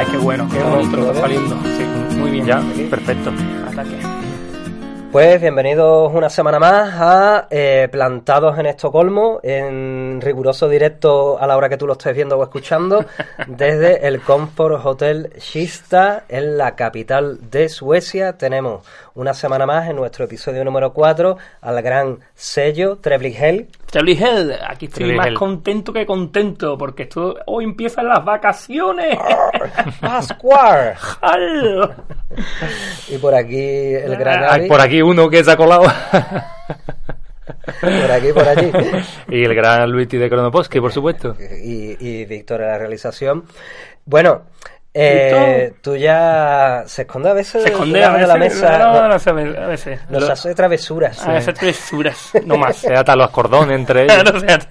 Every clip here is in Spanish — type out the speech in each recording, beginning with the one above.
Ay, qué bueno, qué bonito está saliendo. Sí, muy bien. Ya, perfecto. Ataque. Pues bienvenidos una semana más a eh, Plantados en Estocolmo, en riguroso directo a la hora que tú lo estés viendo o escuchando, desde el Comfort Hotel Kista, en la capital de Suecia. Tenemos una semana más en nuestro episodio número 4 al gran sello Trebling Hell. Charlie Hell, aquí estoy Charlie más Hell. contento que contento, porque esto hoy empiezan las vacaciones. Pascual. ¡Al! Y por aquí el gran Hay Avi, por aquí uno que se ha colado. por aquí, por allí. y el gran Luigi de Cronoposki, por supuesto. y, y Víctor en la realización. Bueno, eh, tú ya se esconde a veces Se esconde a de la veces. mesa, no, no- no, a veces. nos Lo- hace travesuras. a veces travesuras, no más. Se ata los cordones entre ellos.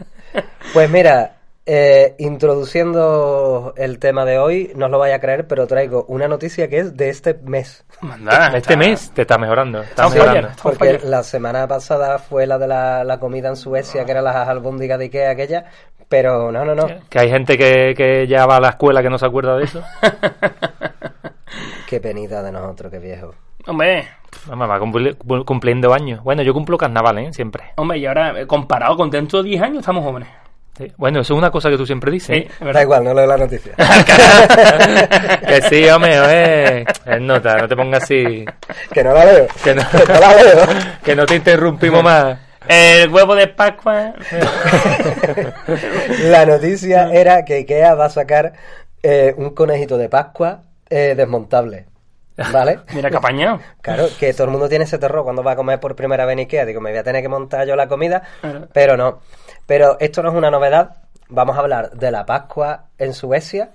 Pues mira, eh, introduciendo el tema de hoy, no os lo vaya a creer, pero traigo una noticia que es de este mes. manda, Este está- mes te está mejorando. Está Sí, mejorando. oye. Porque la semana pasada fue la de la, la comida en Suecia, que era las albóndigas de Ikea aquella, pero no, no, no. Que hay gente que, que ya va a la escuela que no se acuerda de eso. Qué penita de nosotros, qué viejo. Hombre, Vamos, va cumpli- cu- cumpliendo años. Bueno, yo cumplo carnaval, ¿eh? Siempre. hombre, y ahora, eh, comparado con dentro de 10 años, estamos jóvenes. Sí. Bueno, eso es una cosa que tú siempre dices. Sí, Da igual, no leo la noticia. que sí, hombre, eh. Es nota, no te pongas así. que no la leo. Que no, Que no la leo. que no te interrumpimos más. El huevo de Pascua. La noticia era que Ikea va a sacar eh, un conejito de Pascua eh, desmontable. ¿Vale? Mira que apañado. Claro, que todo el mundo tiene ese terror cuando va a comer por primera vez en Ikea. Digo, me voy a tener que montar yo la comida, Claro. pero no. Pero esto no es una novedad. Vamos a hablar de la Pascua en Suecia.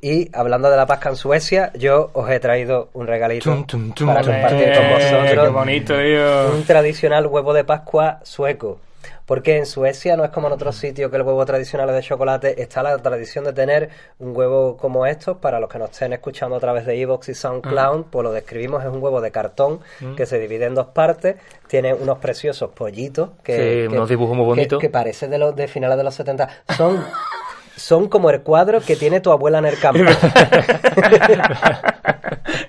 Y hablando de la Pascua en Suecia, yo os he traído un regalito Tum, tum, tum, para tum. compartir con Eh, vosotros. Qué bonito, tío. un tradicional huevo de Pascua sueco. Porque en Suecia no es como en otros sitios que el huevo tradicional es de chocolate, está la tradición de tener un huevo como estos, para los que nos estén escuchando a través de Evox y SoundCloud, pues lo describimos, es un huevo de cartón que se divide en dos partes, tiene unos preciosos pollitos, que, Sí, unos dibujos muy que- bonitos. Que, parecen de los de finales de los 70. Son, son como el cuadro que tiene tu abuela en el campo.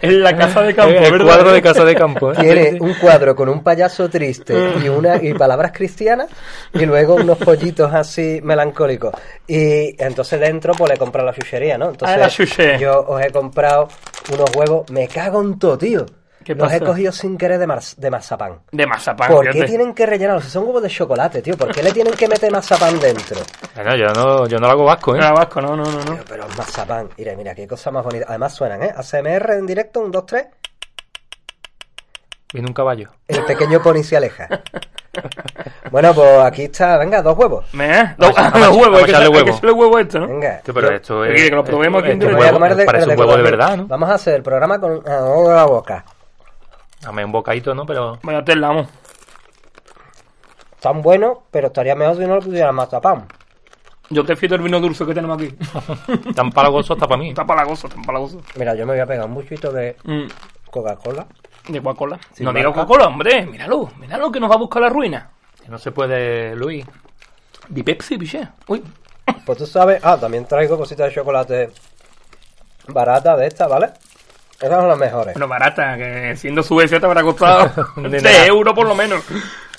En la casa de campo, el ¿verdad? cuadro de casa de campo. ¿eh? Tiene un cuadro con un payaso triste y una y palabras cristianas y luego unos pollitos así melancólicos. Y entonces dentro pues le compra la chuchería, ¿no? Entonces Ah, la chuche. yo os he comprado unos huevos, me cago en todo, tío. ¿Qué Los he cogido sin querer de, de mazapán. De mazapán. ¿Por qué tienen que rellenarlos? Si son huevos de chocolate, tío. ¿Por qué le tienen que meter mazapán dentro? Bueno, yo no, yo no lo hago vasco, ¿eh? No, vasco, no, no, no. no. Tío, pero es mazapán. Mira, mira, qué cosa más bonita. Además suenan, ¿eh? ASMR en directo, un, dos, tres. Viene un caballo. El pequeño pony se aleja. Bueno, pues aquí está, venga, dos huevos. ¿Me? Dos Vamos a- los huevos, hay que echarle hay que huevo. huevo esto, ¿no? Venga. Tío, pero esto es. que lo probemos aquí en esto yo es voy a huevo- comer de, parece de un huevo de verdad, ¿no? Vamos a hacer el programa con ah, la boca. Dame un bocadito, ¿no? Pero. Vaya tela, vamos. Tan bueno, pero estaría mejor si no le pusieran mazapán. Yo te fito el vino dulce que tenemos aquí. Tan palagoso hasta para mí. Está palagoso, está palagoso. Mira, yo me voy a pegar un buchito de Mm, Coca-Cola. de Coca-Cola. Sin No diga. Coca-Cola, hombre. Míralo, míralo que nos va a buscar la ruina. Que no se puede, Luis. Di Pepsi, piché. Uy. Pues tú sabes, ah, también traigo cositas de chocolate baratas de estas, ¿vale? Esas son las mejores. Bueno, barata, que siendo Suecia te habrá costado De 6 nada. euros por lo menos.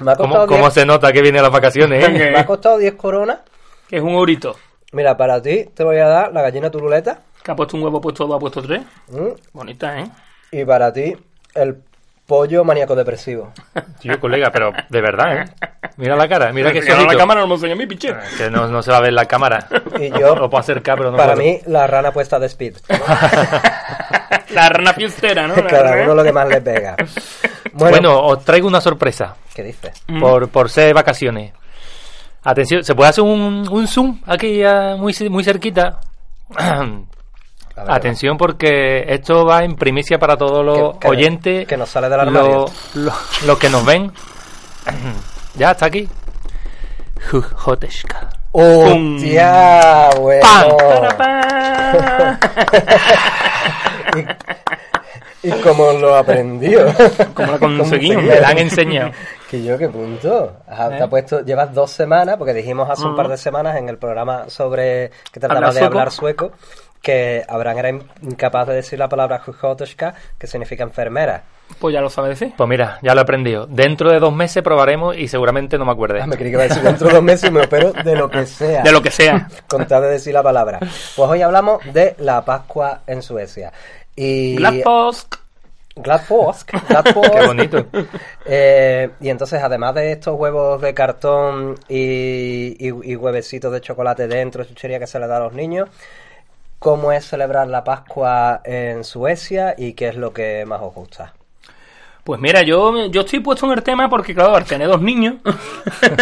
Me ha ¿Cómo, costado, cómo 10, se nota que vienen las vacaciones, eh? Me ha costado 10 coronas. Que es un eurito. Mira, para ti te voy a dar la gallina turuleta. Que ha puesto un huevo, ha puesto dos, ha puesto tres. ¿m? Bonita, ¿eh? Y para ti el pollo maníaco depresivo. Tío, colega, pero de verdad, ¿eh? Mira la cara, mira que Pero la cámara no me enseña a mí, piché. Que no, no se va a ver la cámara. Y yo, Lo puedo acercar, pero no para puedo. mí, la rana puesta de speed. La rana fiestera, ¿no? La Cada rana. uno lo que más le pega. Bueno, Bueno, os traigo una sorpresa ¿qué dices? Mm. por, por ser vacaciones. Atención, ¿se puede hacer un, un zoom aquí ah, muy, muy cerquita? Atención porque esto va en primicia para todos los Que- que- oyentes. que nos sale del armario. Los lo- los que nos ven. ya, está aquí. ¡Hostia! Bueno. ¡Pam! Parapá. ¿Y cómo lo aprendió? ¿Cómo lo conseguimos? Me la han enseñado. Que yo, qué punto. ¿Eh? Te ha puesto, llevas dos semanas, porque dijimos hace un par de semanas en el programa sobre que trataba ¿Hablar de sueco? hablar sueco, que Abraham era in- incapaz de decir la palabra jujotoshka, que significa enfermera. Pues ya lo sabes decir. Pues mira, ya lo he aprendido. Dentro de dos meses probaremos y seguramente no me acuerde. Ah, me creí que iba a decir dentro de dos meses y me opero de lo que sea. De lo que sea. Con tal de decir la palabra. Pues hoy hablamos de la Pascua en Suecia. Y... Gladpost. Gladpåsk. Gladpåsk. Qué bonito. Eh, y entonces, además de estos huevos de cartón y, y, y huevecitos de chocolate dentro, chuchería que se le da a los niños, ¿cómo es celebrar la Pascua en Suecia y qué es lo que más os gusta? Pues mira, yo, yo estoy puesto en el tema porque, claro, al tener dos niños,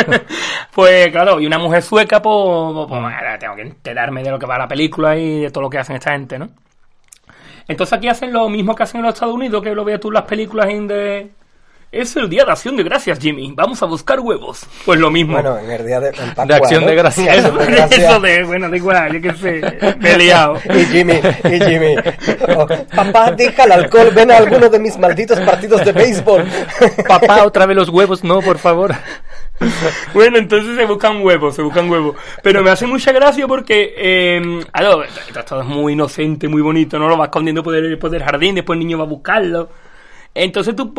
pues claro, y una mujer sueca, pues, pues, pues, tengo que enterarme de lo que va la película y de todo lo que hacen esta gente, ¿no? Entonces aquí hacen lo mismo que hacen en los Estados Unidos, que lo veas tú en las películas de... Es el día de acción de gracias, Jimmy. Vamos a buscar huevos. Pues lo mismo. Bueno, en el día de, en Pascua, De acción ¿no? de gracias. Acción de gracias. Eso de, bueno, da igual, yo qué sé, me he liado. Y Jimmy, y Jimmy. Oh, papá, deja el alcohol, ven a alguno de mis malditos partidos de béisbol. Papá, otra vez los huevos, no, por favor. Bueno, entonces se buscan huevos, se buscan huevos. Pero me hace mucha gracia porque, eh, claro, esto todo es muy inocente, muy bonito, ¿no? Lo vas escondiendo por el, por el jardín, después el niño va a buscarlo. Entonces tú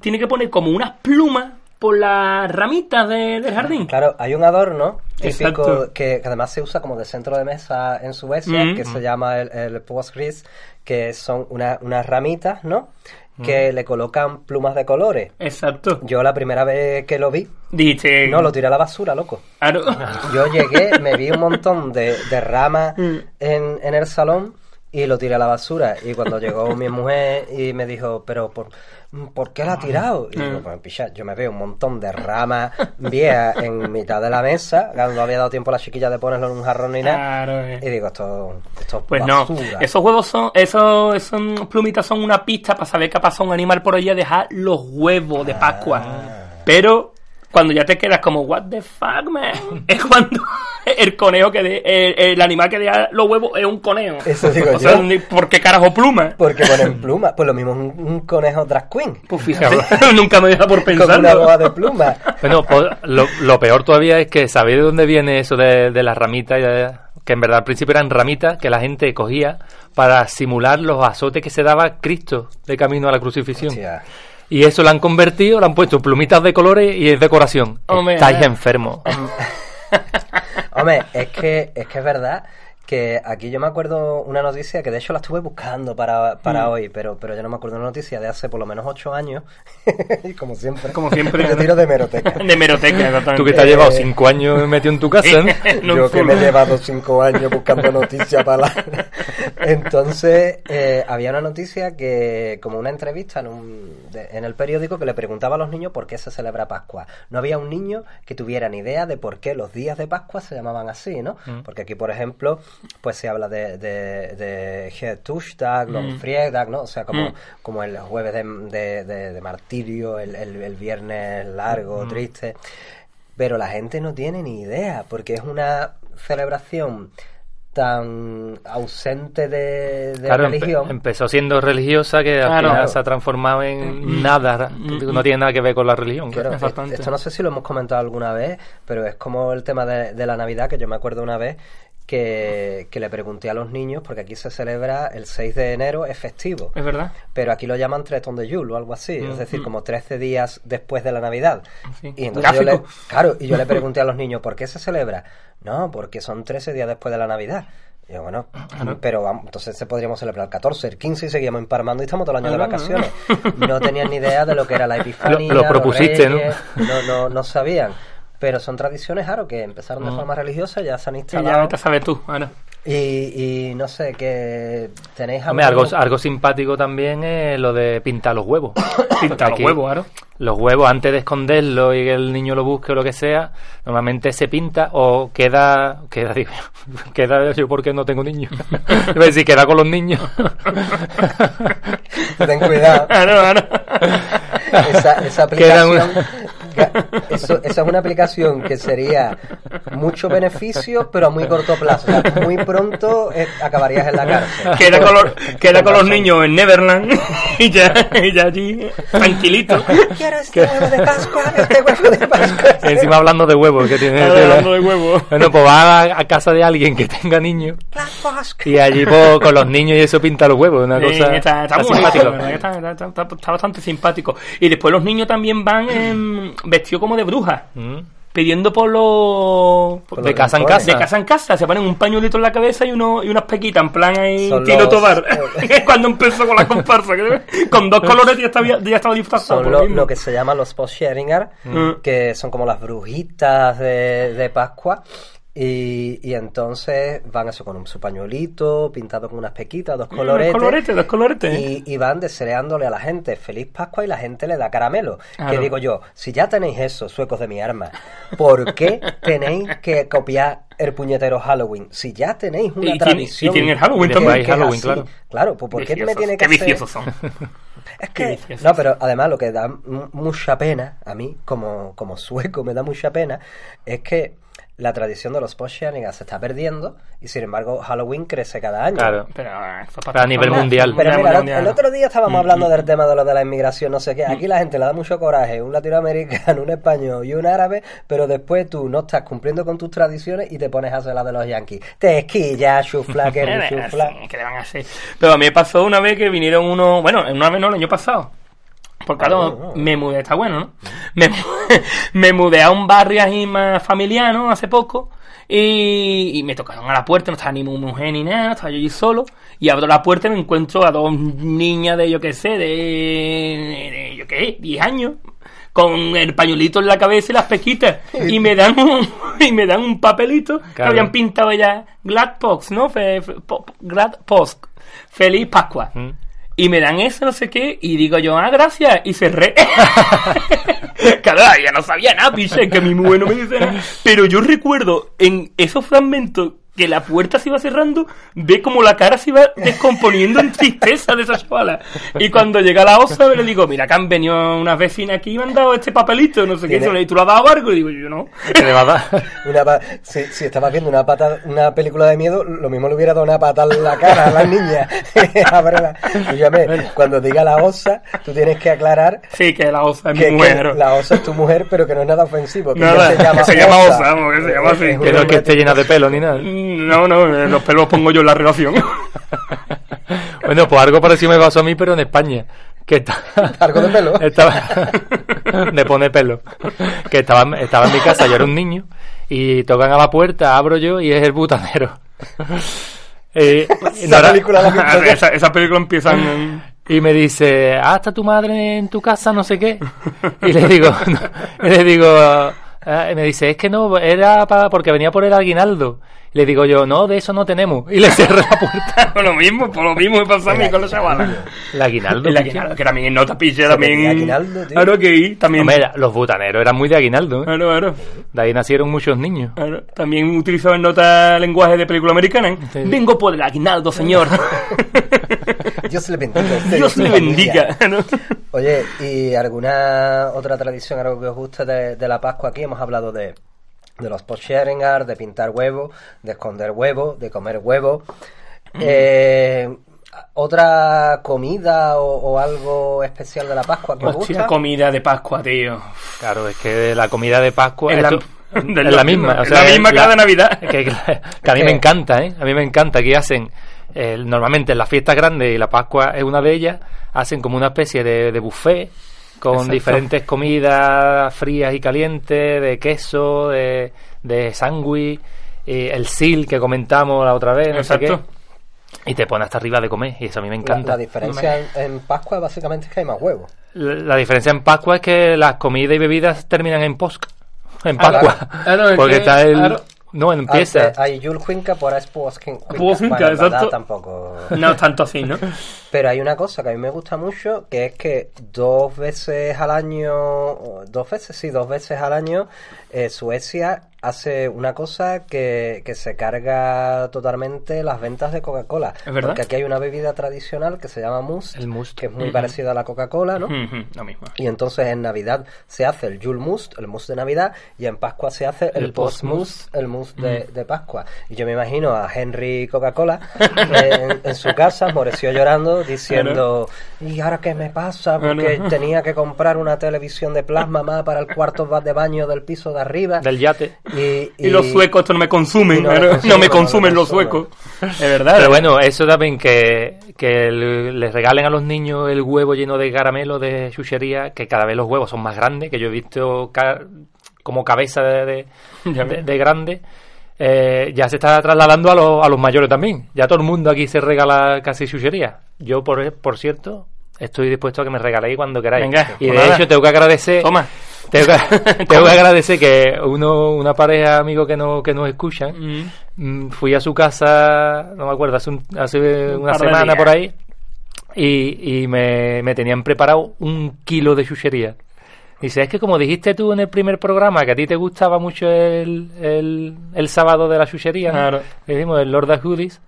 tienes que poner como unas plumas por las ramitas de- del jardín. Claro, hay un adorno típico que, que además se usa como de centro de mesa en Suecia, Mm. que se llama el, el postgris, que son una- unas ramitas, ¿no? Que le colocan plumas de colores. Exacto. Yo la primera vez que lo vi, Dijiste... no, lo tiré a la basura, loco. Claro. Yo llegué, me vi un montón de, de ramas Mm. en, en el salón y lo tiré a la basura. Y cuando llegó mi mujer y me dijo, pero ¿por, ¿por qué la ha tirado? Y digo, Mm. pues picha, yo me veo un montón de ramas viejas en mitad de la mesa, no había dado tiempo a la chiquilla de ponerlo en un jarrón ni nada. Claro, eh. Y digo, esto, esto es Pues no, basura. esos huevos son, esos, esos plumitas son una pista para saber que ha pasado un animal por allí a dejar los huevos de Pascua. Ah. Pero cuando ya te quedas como, what the fuck, man, es cuando el conejo que de, el, el animal que deja los huevos es un conejo. Eso digo o sea, yo. ni- ¿por qué carajo pluma? Porque ponen plumas, pues lo mismo es un, un conejo drag queen. Pues fíjate, nunca me deja por Con una boa de plumas. Bueno, pues, lo, lo peor todavía es que sabéis de dónde viene eso de, de las ramitas, y de- que en verdad al principio eran ramitas que la gente cogía para simular los azotes que se daba Cristo de camino a la crucifixión. Hostia. Y eso lo han convertido, lo han puesto plumitas de colores y es decoración. Hombre, Estáis enfermos. Hombre, es que, es que es verdad que aquí yo me acuerdo una noticia que de hecho la estuve buscando para, Mm. para hoy, pero, pero yo no me acuerdo una noticia de hace por lo menos ocho años. y como siempre. Como siempre. Yo tiro de meroteca. De meroteca, exactamente. Tú que te has llevado cinco años metido en tu casa. No, yo que me he llevado cinco años buscando noticias para la... Entonces, eh, había una noticia que, como una entrevista en, un- de- en el periódico que le preguntaba a los niños por qué se celebra Pascua. No había un niño que tuviera ni idea de por qué los días de Pascua se llamaban así, ¿no? Porque aquí, por ejemplo, pues se habla de, de, de Getushdag, los Frieddag, ¿no? O sea, como, Mm. como el jueves de, de- de- de martirio, el, el- el viernes largo, triste. Pero la gente no tiene ni idea, porque es una celebración tan ausente de, de Claro, empe- religión. empezó siendo religiosa que al Claro. final se ha transformado en nada. No tiene nada que ver con la religión. Claro, Mm, Exactamente. esto no sé si lo hemos comentado alguna vez, pero es como el tema de, de la Navidad, que yo me acuerdo una vez que, que le pregunté a los niños, porque aquí se celebra el 6 de enero, es festivo. Es verdad. Pero aquí lo llaman Tretón de Yule o algo así, es decir, Mm, como 13 días después de la Navidad. Sí. Y entonces yo le, claro, y yo le pregunté a los niños, ¿por qué se celebra? No, porque son 13 días después de la Navidad. Y yo, bueno, pero vamos, entonces se podríamos celebrar el 14, el 15 y seguíamos emparmando y estamos todo el año de Ah, no, vacaciones. No tenían ni idea de lo que era la epifanía. Lo- propusiste, ¿no? No, no, sabían. Pero son tradiciones, claro, que empezaron de forma religiosa, ya se han instalado. ya te sabes tú, ahora. Y, y no sé, que tenéis Hombre, algo, algo- simpático también es lo de pintar los huevos. Pinta los huevos, claro. Los huevos, antes de esconderlos y que el niño lo busque o lo que sea, normalmente se pinta o queda. Queda, digo, queda yo porque no tengo niños. Iba a decir, queda con los niños. Ten cuidado. Claro, claro. esa, esa Queda aplicación Eso, esa es una aplicación que sería mucho beneficio, pero a muy corto plazo. O sea, muy pronto eh, acabarías en la cárcel. Queda con los, queda con los niños en Neverland y ya, y ya allí, tranquilito. Quiero este huevo de Pascua, este huevo de Pascua. Encima hablando de huevos que tiene. Hablando de huevo. Bueno, pues va a, a casa de alguien que tenga niños y allí pues, con los niños y eso pinta los huevos. Una Sí, cosa está, muy simpático. está, está- está- está bastante simpático. Y después los niños también van em, vestidos como de brujas, Mm. pidiendo por los... por- De los casa en rincones. de casa. casa en casa, se ponen un pañuelito en la cabeza y, uno, y unas pequitas, en plan ahí, Son Tino los- Tobar, cuando empezó con la comparsa, con dos colores ya estaba, ya estaba disfrazado. Son lo, lo que se llama los post-sharingar, Mm. que son como las brujitas de, de Pascua. Y, y entonces van eso con un, su pañuelito pintado con unas pequitas, dos Mm, coloretes. Dos coloretes, dos coloretes. Y, y van deseándole a la gente feliz Pascua y la gente le da caramelo. Claro. Que digo yo, si ya tenéis eso, suecos de mi arma, ¿por qué tenéis que copiar el puñetero Halloween? Si ya tenéis una Y tiene- tradición. y tienen el Halloween también. que Halloween, así. claro. Claro, pues ¿por qué me tiene que qué hacer... viciosos son. Es que, no, pero además lo que da mu- mucha pena, a mí como, como sueco me da mucha pena, es que la tradición de los post se está perdiendo y sin embargo Halloween crece cada año. Claro. Pero, eh, Pero a nivel mundial. Pero Mundial, mira, el, mundial. el otro día estábamos Mm, hablando mm. del tema de lo de la inmigración, no sé qué. Aquí la gente le da mucho coraje, un latinoamericano, un español y un árabe, pero después tú no estás cumpliendo con tus tradiciones y te pones a hacer la de los yanquis. Te esquilla, chufla, que chufla. sí, ¿Qué le van a hacer? Pero a mí me pasó una vez que vinieron unos, bueno, una vez no, el año pasado. Porque claro, no. me mudé, está bueno, ¿no? Me, me mudé a un barrio así más familiar, ¿no? Hace poco. Y, y me tocaron a la puerta, no estaba ni mi mujer ni nada, estaba yo allí solo. Y abro la puerta y me encuentro a dos niñas de, yo qué sé, de, de, yo qué, 10 años. Con el pañuelito en la cabeza y las pequitas. Y me dan un, y me dan un papelito que habían pintado ya Glad Pox, ¿no? Fe- fe- po- Glad Post. Feliz Pascua. Mm. Y me dan eso, no sé qué, y digo yo, ah, gracias, y cerré. claro, ya no sabía nada, piche, que mi mujer no me dice nada. Pero yo recuerdo en esos fragmentos que la puerta se iba cerrando, ve como la cara se iba descomponiendo en tristeza de esa chavala. Y cuando llega la osa, le digo, mira, que han venido unas vecinas aquí y me han dado este papelito, no sé qué, y tú lo has dado a Vargo, y digo yo, no. Que le va a dar. Una pa- si, si estabas viendo una pata, una película de miedo, lo mismo le hubiera dado una pata en la cara a las niñas. Ábrela. Escúchame, cuando diga la osa, tú tienes que aclarar Sí, que la osa es que, mi que mujer. la osa es tu mujer, pero que no es nada ofensivo. Que Nada, se llama osa, vamos, que se llama así. Que no es que esté llena de pelo ni nada. No, no, los pelos los pongo yo en la relación. Bueno, pues algo parecido me pasó a mí, pero en España. Que está... ¿Algo de pelo? Estaba... de poner pelo. Que estaba, estaba en mi casa, yo era un niño, y tocan a la puerta, abro yo y es el butanero. Eh, y, no Esa película la esa, esa película empiezan en... y me dice, ah, está tu madre en tu casa, no sé qué. Y le digo, no, y le digo, ah, y me dice, es que no, era para, porque venía por el aguinaldo. Le digo yo, no, de eso no tenemos. Y le cierro la puerta. Por lo mismo, por lo mismo me pasa a mí con los chavales. El aguinaldo. El aguinaldo, que también en nota piche, también... vendía aguinaldo, tío. Claro que ahí, también... Hombre, los butaneros eran muy de aguinaldo. ¿eh? Claro, claro, De ahí nacieron muchos niños. claro. También utilizado en nota lenguaje de película americana. ¿eh? Sí. Vengo por el aguinaldo, señor. Dios le bendiga. a usted Dios le bendiga. ¿no? Oye, ¿y alguna otra tradición, algo que os guste de, de la Pascua? Aquí hemos hablado de, de los post-sharingar, de pintar huevos, de esconder huevos, de comer huevos. Eh, ¿Otra comida o, o algo especial de la Pascua que os Hostia, gusta? comida de Pascua, tío. Claro, es que la comida de Pascua Es la- es la misma. o sea, la misma que la de Navidad. Que, que- que a mí me encanta, ¿eh? A mí me encanta que hacen, eh, normalmente en las fiestas grandes, y la Pascua es una de ellas, hacen como una especie de, de buffet con Exacto. diferentes comidas frías y calientes, de queso, de, de sándwich, eh, el sil que comentamos la otra vez, no sé qué. Y te pone hasta arriba de comer, y eso a mí me encanta. la diferencia en, en Pascua básicamente es que hay más huevos. La, la diferencia en Pascua es que las comidas y bebidas terminan en Posca. En Ah, Pascua. claro. Claro, es Porque que- está el. claro. No, empieza. Hay Yul Cuenca, por ahí es verdad exacto. tampoco... No tanto así, ¿no? Pero hay una cosa que a mí me gusta mucho, que es que dos veces al año, dos veces, sí, dos veces al año, eh, Suecia hace una cosa que, que se carga totalmente las ventas de Coca-Cola. ¿Es verdad? Porque aquí hay una bebida tradicional que se llama mousse, El mousse. que es muy parecida a la Coca-Cola, ¿no? Ujú, Lo mismo. Y entonces en Navidad se hace el Yule Mousse, el mousse de Navidad, y en Pascua se hace el, El Post. Mousse, el mousse de, de Pascua. Y yo me imagino a Henry Coca-Cola en, en su casa, moreció llorando, diciendo, ¿y ahora qué me pasa? Porque tenía que comprar una televisión de plasma más para el cuarto de baño del piso de arriba. Del yate. Y, Y, los suecos esto no me consumen, no me no, consumen, me los consumen. suecos. Es verdad. Pero bueno, eso también que, que el- les regalen a los niños el huevo lleno de caramelo de chuchería, que cada vez los huevos son más grandes, que yo he visto ca- como cabeza de, de, grande. eh, ya se está trasladando a, los- a los mayores también. Ya todo el mundo aquí se regala casi chuchería. Yo, por, por cierto, estoy dispuesto a que me regaléis cuando queráis. Venga, y pues de nada. hecho tengo que agradecer... Toma. Tengo que, tengo que agradecer que uno, una pareja amigos que, no, que nos escuchan, Mm. Mm, fui a su casa, no me acuerdo, hace, un- hace Un una semana por ahí, y, y me, me tenían preparado un kilo de chuchería. Dice, es que como dijiste tú en el primer programa, que a ti te gustaba mucho el, el, el sábado de la chuchería, ¿no? Claro. que dijimos, el Lord of Goodies,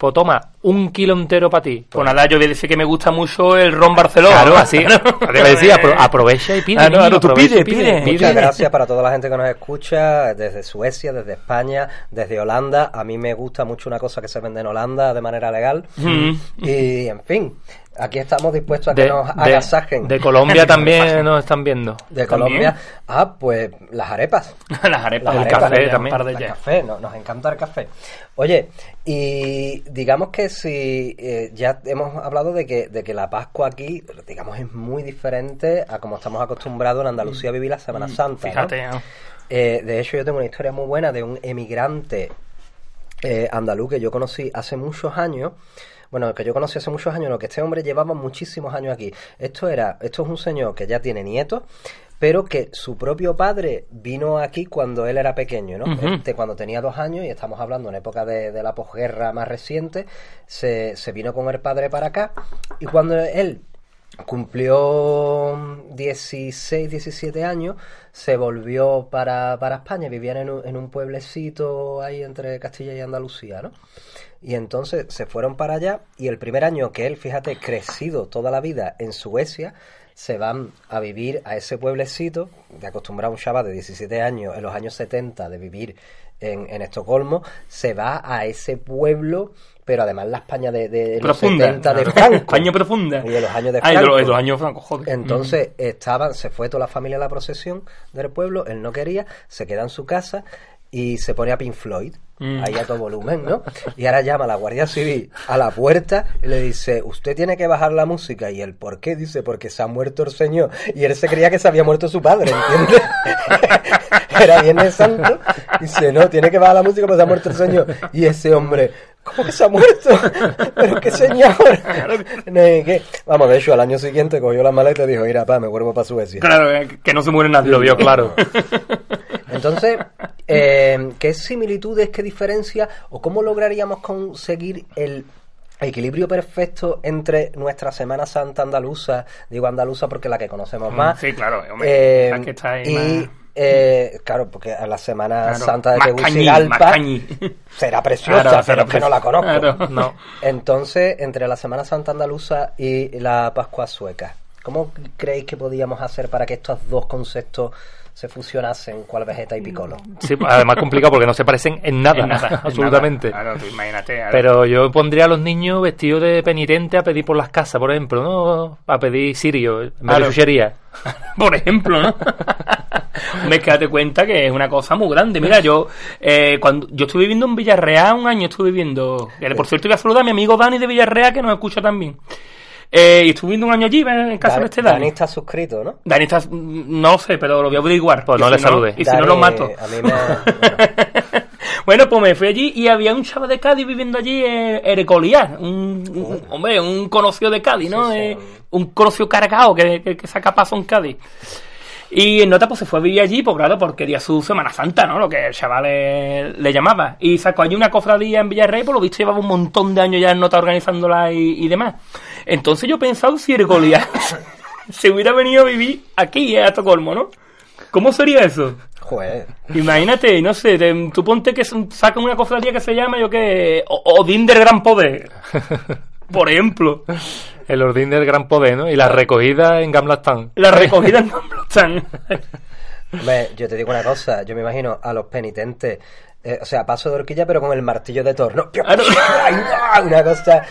pues toma, un kilo entero para ti. Pues nada, yo voy a decir que me gusta mucho el ron Barcelona. Claro, así. Te decía, apro- aprovecha y pide. Ah, no, tú pide, pide. Muchas gracias para toda la gente que nos escucha desde Suecia, desde España, desde Holanda. A mí me gusta mucho una cosa que se vende en Holanda de manera legal. Mm. Y, en fin, aquí estamos dispuestos a que De, nos agasajen. de Colombia también nos están viendo. De ¿También? Colombia. Ah, pues las arepas. Las arepas. Las el arepas, café también. un par de El café, no- nos encanta el café. Oye, y digamos que si eh, ya hemos hablado de que, de que la Pascua aquí, digamos, es muy diferente a como estamos acostumbrados en Andalucía a vivir la Semana Santa. ¿no? Fíjate, ¿no? Eh, de hecho, yo tengo una historia muy buena de un emigrante eh, andaluz que yo conocí hace muchos años. Bueno, que yo conocí hace muchos años, no, que este hombre llevaba muchísimos años aquí. Esto era, esto es un señor que ya tiene nietos, pero que su propio padre vino aquí cuando él era pequeño, ¿no? Ujú. Este, cuando tenía dos años, y estamos hablando en época de, de la posguerra más reciente, se, se vino con el padre para acá, y cuando él cumplió 16, 17 años, se volvió para, para España, vivían en un, en un pueblecito ahí entre Castilla y Andalucía, ¿no? Y entonces se fueron para allá y el primer año que él, fíjate, crecido toda la vida en Suecia, se van a vivir a ese pueblecito, de acostumbrar a un chaval de 17 años en los años 70 de vivir en, en Estocolmo, se va a ese pueblo, pero además la España de, de los Profunda. 70 de. Franco. España profunda. Y de los años de Ay, de Franco. los, de los años Franco, joder. Entonces estaban, se fue toda la familia a la procesión del pueblo, él no quería, se queda en su casa y se pone a Pink Floyd, Mm. ahí a todo volumen, ¿no? Y ahora llama a la Guardia Civil a la puerta y le dice, usted tiene que bajar la música. Y él, ¿por qué? Dice, porque se ha muerto el señor. Y él se creía que se había muerto su padre, ¿entiendes? Era Viernes Santo. Dice, no, tiene que bajar la música porque se ha muerto el señor. Y ese hombre, ¿cómo que se ha muerto? Pero qué señor. ¿y qué? Vamos, de hecho, al año siguiente cogió la maleta y dijo, mira, pa, me vuelvo para Suecia. Claro, eh, que no se muere nadie. Lo vio claro. Entonces, eh, ¿qué similitudes, qué diferencias o cómo lograríamos conseguir el equilibrio perfecto entre nuestra Semana Santa andaluza, digo andaluza porque es la que conocemos Mm, más, sí, claro, hombre, eh, la que está ahí y más- eh, claro, porque a la Semana Claro, Santa de Tegucigalpa será preciosa, Claro, pero es que no la conozco. Claro. No. Entonces, entre la Semana Santa andaluza y la Pascua sueca, ¿cómo creéis que podíamos hacer para que estos dos conceptos se fusionasen, cual vegeta y piccolo? Sí, además complicado porque no se parecen en nada, En nada, en absolutamente. nada. Claro, tú imagínate. Pero yo pondría a los niños vestidos de penitente a pedir por las casas, por ejemplo, ¿no? A pedir sirio, en vez Claro. de chuchería. Por ejemplo, ¿no? Hombre, es que date cuenta que es una cosa muy grande. Mira, yo eh, cuando yo estuve viviendo en Villarreal un año, estuve viviendo. Por cierto, voy a saludar a mi amigo Dani de Villarreal que nos escucha también. Eh, y estuve viviendo un año allí en casa de este Dani. Dani está suscrito, ¿no? Dani está, no sé, pero lo voy a averiguar. Pues no si le salude. Y si no lo mato. A mí me... bueno, bueno, pues me fui allí y había un chaval de Cádiz viviendo allí en Erecolía. Un, un- hombre, un conocido de Cádiz, ¿no? Sí, sí. Eh, un conocido cargado que, que, que saca paso en Cádiz. Y en nota pues se fue a vivir allí, pues claro, porque quería su Semana Santa, ¿no? Lo que el chaval le, le llamaba. Y sacó allí una cofradía en Villarreal, por lo visto llevaba un montón de años ya en nota organizándola y, y demás. Entonces yo he pensado si Erecolía se hubiera venido a vivir aquí, eh, a Estocolmo, ¿no? ¿Cómo sería eso? Joder. Imagínate, no sé, te- tú ponte que sacan una cofradía que se llama, yo qué, Odín del Gran Poder. Por ejemplo, El Ordín del Gran Poder, ¿no? Y la recogida en Gamlastán. la recogida en Gamblotán. Hombre, yo te digo una cosa, yo me imagino a los penitentes, eh, o sea, paso de horquilla pero con el martillo de Thor, ¿no? Claro. Ay, ah, Una cosa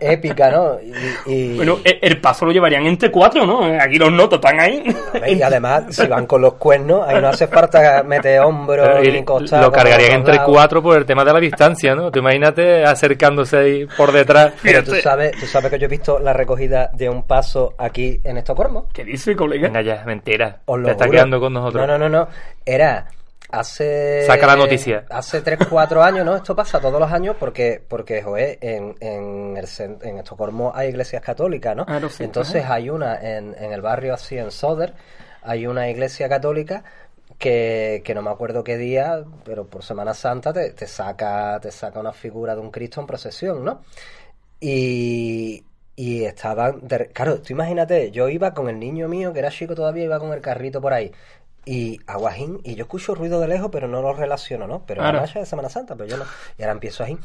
épica, ¿no? Y, y- Bueno, el, el paso lo llevarían entre cuatro, ¿no? Aquí los notos están ahí. y además, si van con los cuernos, ahí no hace falta meter hombros ni costado. lo cargarían entre lados. cuatro por el tema de la distancia, ¿no? Tú imagínate acercándose ahí por detrás. Pero tú sabes, tú sabes que yo he visto la recogida de un paso aquí en Estocolmo. ¿Qué dice, colega? Venga ya, mentira. Os lo Te está juro. quedando con nosotros. No, no, no, no. Era hace. Saca la noticia. Hace 3, 4 años, ¿no? Esto pasa todos los años porque, porque joder, en, en, el, en Estocolmo hay iglesias católicas, ¿no? Sí, Entonces hay una en, en el barrio así, en Soder, hay una iglesia católica. Que, que no me acuerdo qué día, pero por Semana Santa te, te saca te saca una figura de un Cristo en procesión, ¿no? Y, y estaban. de- claro, tú imagínate, yo iba con el niño mío, que era chico todavía, iba con el carrito por ahí. Y aguajín, y yo escucho ruido de lejos, pero no lo relaciono, ¿no? Pero Claro. la marcha de Semana Santa, pero yo no. Y ahora empiezo ahí,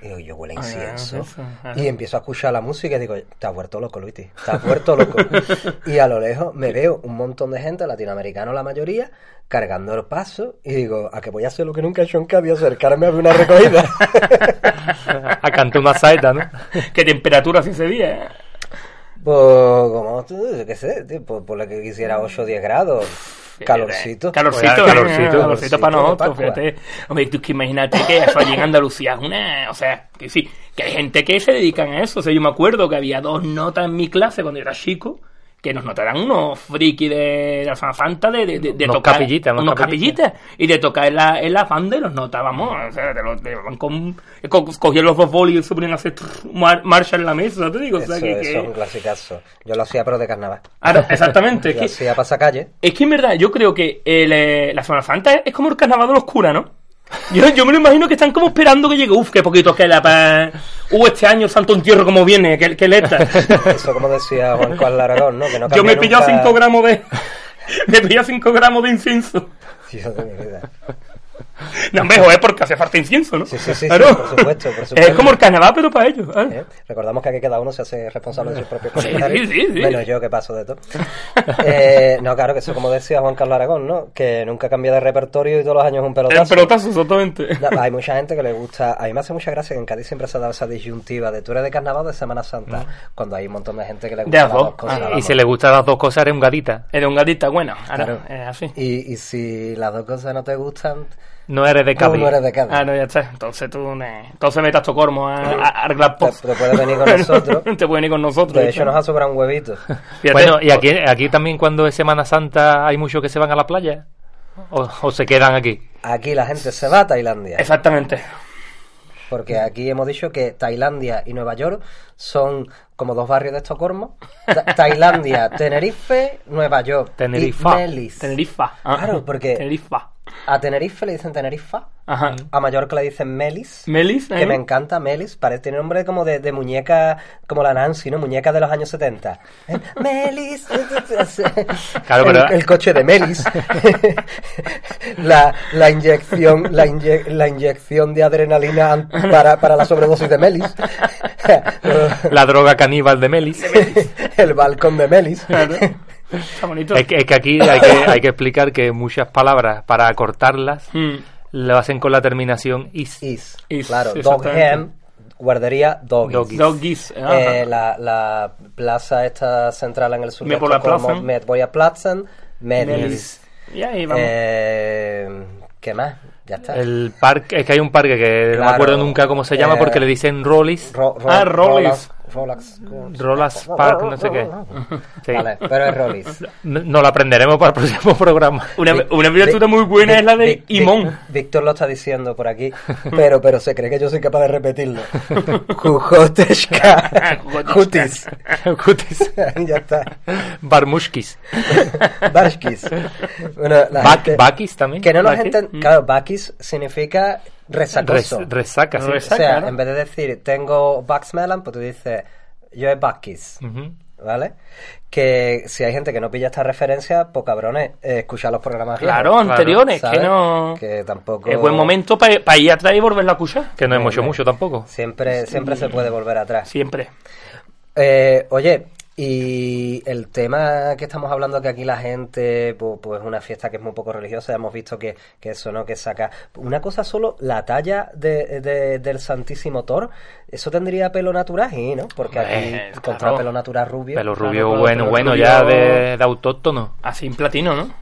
y digo, yo huele a Ah, incienso. eso, ajá. y empiezo a escuchar la música y digo, te has vuelto loco, Luiti, te has vuelto loco. y a lo lejos me veo un montón de gente, latinoamericanos la mayoría, cargando el paso, y digo, a que voy a hacer lo que nunca he hecho en Cádiz, acercarme a una recogida. A cantar una saeta, ¿no? ¿Qué temperatura hace ese día? Pues, como tú, qué sé, tío, por, por lo que quisiera 8 o 10 grados. Calorcito. Calorcito, Calorcito, eh, calorcito, calorcito para nosotros, fíjate. Hombre, tú que imagínate que eso allí en Andalucía es una... O sea, que sí, que hay gente que se dedican a eso. O sea, yo me acuerdo que había dos notas en mi clase cuando yo era chico que nos notaran unos frikis de la Semana Santa de, de, de, de Unos tocar... capillitas, unos unos capillitas. capillitas. Y de tocar en la, en la banda y los notábamos. O sea, te lo, te van con, co- cogían los dos bolis y se ponían a hacer trrr, mar- marcha en la mesa, te digo. O sea, Eso, que... eso que- es un clasicazo. Yo lo hacía, pero de carnaval. Claro, exactamente. es que- hacía pasacalle. es que en verdad, yo creo que el, eh, la Semana Santa es como el carnaval de los curas, ¿no? Yo, yo me lo imagino que están como esperando que llegue. Uf, qué poquito queda para. Uh, este año el Santo Entierro como viene, que, que leta. Eso como decía Juan Carlos Aragón, ¿no? Que no Yo me he pillado nunca- 5 gramos de. Me he pillado 5 gramos de incienso. Dios de mi vida. No, hombre, joder, porque hace falta incienso, ¿no? Sí, sí, sí, sí, Claro. por supuesto, por Es supuesto. como el carnaval, pero para ellos. ¿eh? ¿Eh? Recordamos que aquí cada uno se hace responsable de sus propios Sí, comentarios. sí, sí, sí. Menos yo que paso de todo. Eh, no, claro que eso como decía Juan Carlos Aragón, ¿no? Que nunca cambia de repertorio y todos los años un pelotazo. El pelotazo, exactamente. No, hay mucha gente que le gusta. A mí me hace mucha gracia que en Cádiz siempre se ha dado esa disyuntiva de tú eres de carnaval o de Semana Santa. Cuando hay un montón de gente que le gusta las las dos. dos cosas. Ah, Y si le gustan las dos cosas, eres un gadita. Era un gatita, bueno, ahora Claro. es así. Y, y si las dos cosas no te gustan, No eres de Cádiz. no eres de Cádiz. Ah, no, ya está. Entonces tú, ne- entonces metas tu cormo a, a, a arreglar Te, te puedes venir con nosotros. Te pueden ir con nosotros. De hecho, nos ha sobrado un huevito. Fíjate. Bueno, y aquí, aquí también cuando es Semana Santa hay muchos que se van a la playa. O, o se quedan aquí. Aquí la gente se va a Tailandia. Exactamente. Porque aquí hemos dicho que Tailandia y Nueva York son como dos barrios de Estocolmo. Ta- Tailandia, Tenerife, Nueva York. Tenerife. Y Melis. Tenerife. Ah, Claro, porque- Tenerife. A Tenerife le dicen Tenerifa. Ajá. A Mallorca le dicen Melis. Melis, Que me encanta, Melis. Parece, tiene nombre como de, de muñeca, como la Nancy, ¿no? Muñeca de los años 70. ¿Eh? Melis. Claro, el, pero- el coche de Melis. la, la inyección, la, inye- la inyección de adrenalina para, para la sobredosis de Melis. La droga caníbal de Melis. el balcón de Melis. Claro. Está bonito. Es que, es que aquí hay que, hay que explicar que muchas palabras, para acortarlas, Mm. lo hacen con la terminación is. Is. Is, Claro, Dog. Hen, guardería Doggies. Doggies. Doggies. ajá. Eh, la, la plaza esta central en el sur de Medborgarplatsen. Estocolmo, Medborgarplatsen, Melis. Melis. Y ahí vamos. Eh, ¿Qué más? Ya está. El parque, es que hay un parque que no me Claro. acuerdo nunca cómo se llama Eh, porque le dicen Rollis. Ro- ro- Ah, Rollis. Rolex. Rolas Park, no sé qué. Sí. Vale, pero es Rollis. No no lo aprenderemos para el próximo programa. Una, una Vic- muy buena es la de Imón. Víctor lo está diciendo por aquí, pero pero se cree que yo soy capaz de repetirlo. Jujoteshka. Jutis. Cutis. ya está. Barmushkis. Barskis. Bueno, la Bak- gente- Bakis también. Que no nos enten... Claro, Bakis significa resacoso. Res- resaca, sí. Resaca. o sea, en vez de decir tengo Bucksmelon, pues tú dices yo Bakis. Ujú. ¿vale? Que si hay gente que no pilla esta referencia, pues cabrones, eh, los programas viejos, Claro, anteriores, ¿sabes? que no... Que tampoco... Es buen momento para ir atrás y volverlo a escuchar. Que no hemos hecho mucho tampoco. Siempre, siempre se puede volver atrás. Siempre. Eh, oye, y el tema que estamos hablando que aquí la gente, pues, pues es una fiesta que es muy poco religiosa, hemos visto que, que eso, ¿no? Que saca una cosa solo, la talla de, de- del Santísimo Thor, eso tendría pelo natural, ¿sí, ¿no? Porque aquí Hombre, contra claro. pelo natural rubio. Pelo rubio claro, bueno, pelo bueno, rubio- ya de, de autóctono. Así en platino, ¿no?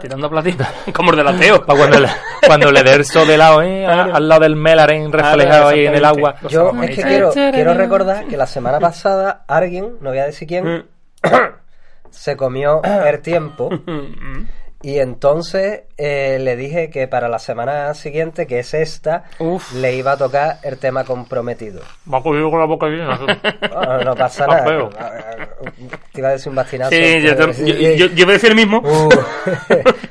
Tirando platino. Como el del ateo. Pa' cuando, le, cuando le dé el sol de lado, ¿eh? Al lado del Melaren reflejado ahí en el agua. Yo es que quiero, quiero recordar que la semana pasada alguien, no voy a decir quién, se comió el tiempo y entonces eh, le dije que para la semana siguiente, que es esta, Uf. le iba a tocar el tema comprometido. Me ha cogido con la boca llena. No, no pasa nada. feo. Te iba a decir un bastinazo. Sí, yo, te- yo, yo- yo iba a decir el mismo. Uh,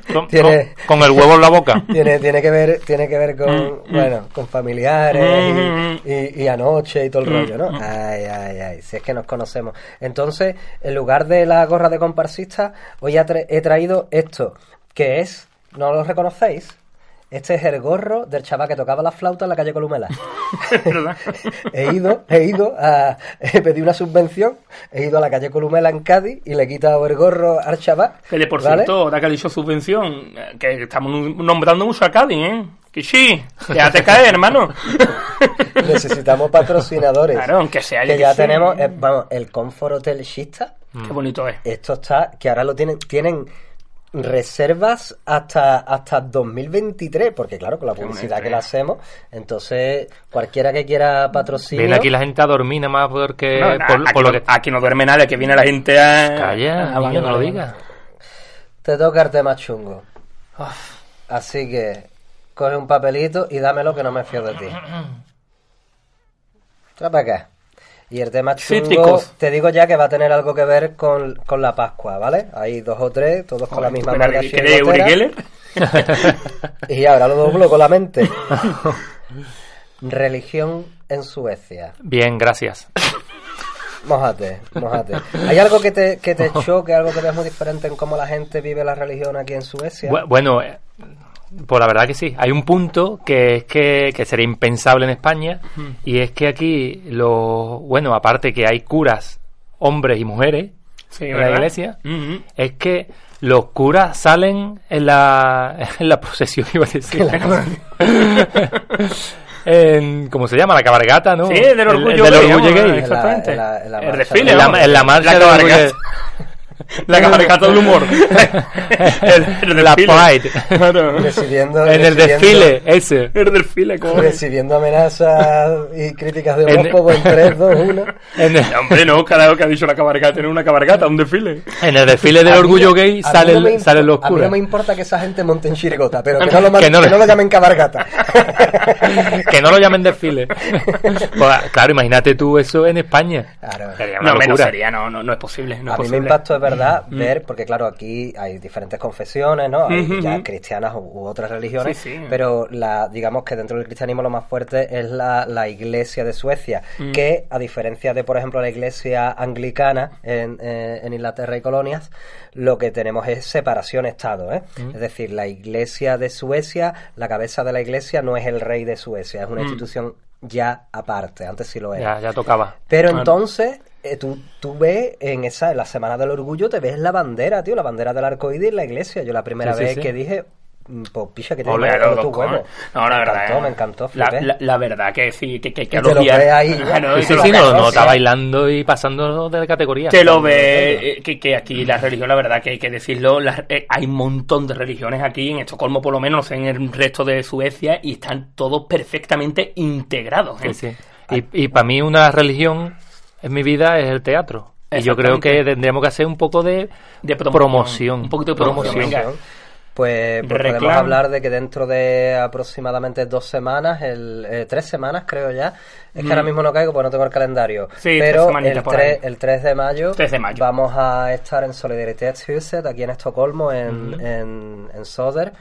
Con, tiene, con- con el huevo en la boca. tiene, tiene que ver, tiene que ver con, Mm, bueno, con familiares Mm, y, y- y anoche y todo el Mm, rollo, ¿no? Ay, ay, ay, si es que nos conocemos. Entonces, en lugar de la gorra de comparsista, hoy he traído esto, que es, ¿no lo reconocéis? Este es el gorro del chaval que tocaba la flauta en la calle Columela. He ido, he ido a he pedido una subvención, he ido a la calle Columela en Cádiz y le he quitado el gorro al chaval. Que de por ¿vale? cierto, ahora que ha dicho subvención, eh, que estamos nombrando mucho a Cádiz, ¿eh? Que sí, déjate caer, hermano. Necesitamos patrocinadores. Claro, aunque sea que ya tenemos, eh, vamos, el Comfort Hotel Shista, Qué bonito es. esto está, que ahora lo tienen, tienen reservas hasta hasta 2023, porque claro, con la publicidad que le hacemos, entonces cualquiera que quiera patrocinio, Viene aquí la gente a dormir nada más porque... No, por, aquí, por lo no, que... aquí no duerme nadie, que viene la gente a... Calla, a- niño, no lo a- digas. te toca el tema chungo. Así que coge un papelito y dámelo que no me fío de ti. Para acá. Y el tema chungo, te digo ya que va a tener algo que ver con, con la Pascua, ¿vale? Hay dos o tres, todos con la misma ¿Tú marca? Y ahora lo doblo con la mente. Religión en Suecia. Bien, gracias. Mójate, mójate. ¿Hay algo que te, que te choque, algo que veas muy diferente en cómo la gente vive la religión aquí en Suecia? Bu- Bueno, pues la verdad que sí. Hay un punto que es que, que sería impensable en España y es que aquí, lo bueno, aparte que hay curas, hombres y mujeres Sí, en la iglesia, es que los curas salen en la, en la procesión, iba a decir. en, ¿Cómo se llama? La cabargata, ¿no? Sí, del El- orgullo el del gay, orgullo gay. En la- exactamente. en la- en la el marcha desfile, de- En la, vamos. en la marcha La del orgullo cabalgata. La cabalgata del humor. el, el La desfile. Pride. Claro. Recibiendo, En el desfile, ese. El desfile, como... Recibiendo amenazas y críticas de En- homófobo en 3, 2, 1. En el, hombre, no, cada vez que ha dicho la cabalgata, no una cabalgata, un desfile. en el desfile del orgullo gay mí salen, no me salen los impo- A mí no me importa que esa gente monte en chirigota, pero que no lo, Que no que lo- no lo llamen cabargata. que no lo llamen desfile. Pues, claro, imagínate tú eso en España. Claro. Sería una No, menos sería, no, no, no es posible. No a es mí me posible. impactó verdad ver, porque claro, aquí hay diferentes confesiones, ¿no? Hay ya cristianas u, u otras religiones, Sí, sí. pero la, digamos que dentro del cristianismo lo más fuerte es la, la iglesia de Suecia, Mm. que a diferencia de, por ejemplo, la iglesia anglicana en, eh, en Inglaterra y colonias, lo que tenemos es separación-estado, ¿eh? Mm. Es decir, la iglesia de Suecia, la cabeza de la iglesia no es el rey de Suecia, es una Mm. institución ya aparte, antes sí lo era. Ya, ya tocaba. Pero entonces, eh, tú, tú ves en esa, en la Semana del Orgullo, te ves la bandera, tío, la bandera del arcoíris en la iglesia. Yo la primera Sí, vez sí. que dije, mm, pues picha que te llevo los tu huevo. No, la me verdad. encantó, eh. me encantó, La, la, la verdad que sí, que, te lo días. ves ahí, ¿no? Sí, Sí, sí, no, no, está bailando y pasando de categoría. Te lo ve eh, que, que aquí la religión, la verdad que hay que decirlo, las- eh, hay un montón de religiones aquí, en Estocolmo por lo menos, en el resto de Suecia, y están todos perfectamente integrados. ¿eh? Sí. Y, y para mí una religión en mi vida es el teatro. Y yo creo que tendríamos que hacer un poco de, De promoción. promoción. Un poquito de promoción, venga. Pues, pues podemos hablar de que dentro de aproximadamente dos semanas, el, eh, tres semanas creo ya, es que ahora mismo no caigo porque no tengo el calendario, Mm. Sí, tres pero el por 3, ahí. el 3 de mayo, 3 de mayo. vamos a estar en Solidaritetshuset aquí en Estocolmo, en, en, en Söder.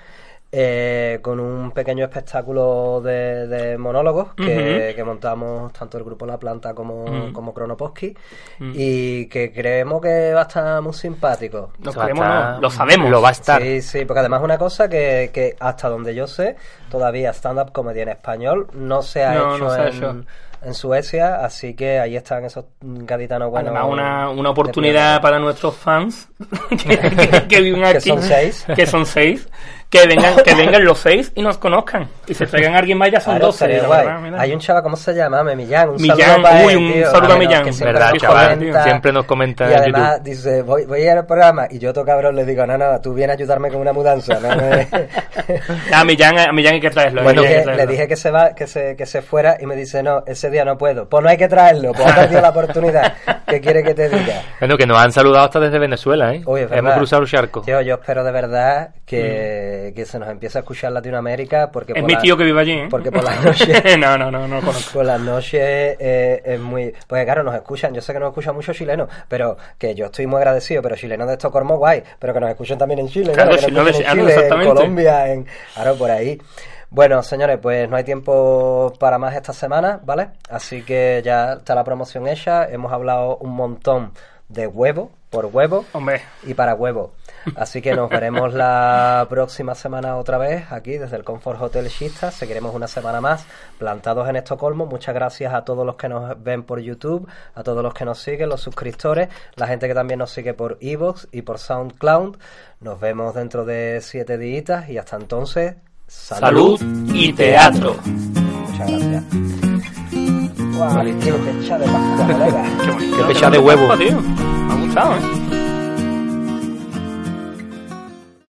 Eh, con un pequeño espectáculo de, de monólogos que, montamos tanto el grupo La Planta como, Ujú. como Cronoposki Mm. y que creemos que va a estar muy simpático. A creemos, estar- no, lo sabemos. Lo va a estar. Sí, sí, porque además una cosa que, que hasta donde yo sé, todavía stand-up comedy en español no se ha, No, hecho, no se ha en, hecho. en Suecia, así que ahí están esos gaditanos buenos. Además, una, una oportunidad para nuestros fans que, que- que viven Que aquí. son seis. Que son seis. Que vengan, que vengan los seis y nos conozcan. Y se traigan a alguien más, ya son Claro, mira. Hay un chaval, ¿cómo se llama? Me Millán. Un Millán, saludo para uy, él, un tío. saludo a Millán. que siempre Verdad, nos chaval. comenta. Siempre nos comenta Y en además YouTube. dice, voy, voy a ir al programa y yo, todo cabrón, le digo, no, no, tú vienes a ayudarme con una mudanza. no me- A Millán, a Millán hay que traerlo. Bueno, le dije que se va, que se, que se fuera y me dice, no, ese día no puedo. Pues no hay que traerlo, pues ha perdido la oportunidad. ¿Qué quiere que te diga? Bueno, que nos han saludado hasta desde Venezuela, ¿eh? Hemos cruzado el charco. Tío, yo espero de verdad que, que se nos empiece a escuchar Latinoamérica porque Es por mi la- tío que vive allí, ¿eh? porque por las noches no, no, no, no lo conozco. por las noches eh, es muy porque claro nos escuchan yo sé que nos escuchan muchos chilenos pero que yo estoy muy agradecido pero chilenos de Estocolmo guay pero que nos escuchen también en Chile Claro, ¿no? que nos en Chile en. Colombia en claro por ahí bueno señores pues no hay tiempo para más esta semana vale así que ya está la promoción hecha hemos hablado un montón de huevo por huevo Hombre, y para huevo. Así que nos veremos la próxima semana otra vez aquí desde el Comfort Hotel Shista. Seguiremos una semana más plantados en Estocolmo. Muchas gracias a todos los que nos ven por YouTube, a todos los que nos siguen, los suscriptores, la gente que también nos sigue por Evox y por SoundCloud. Nos vemos dentro de siete días y hasta entonces, salud y teatro. Muchas gracias. Guau, tío, qué echa de pasta, colega. Qué bonito. Qué qué pecha de huevo. tío. Me ha gustado, ¿eh?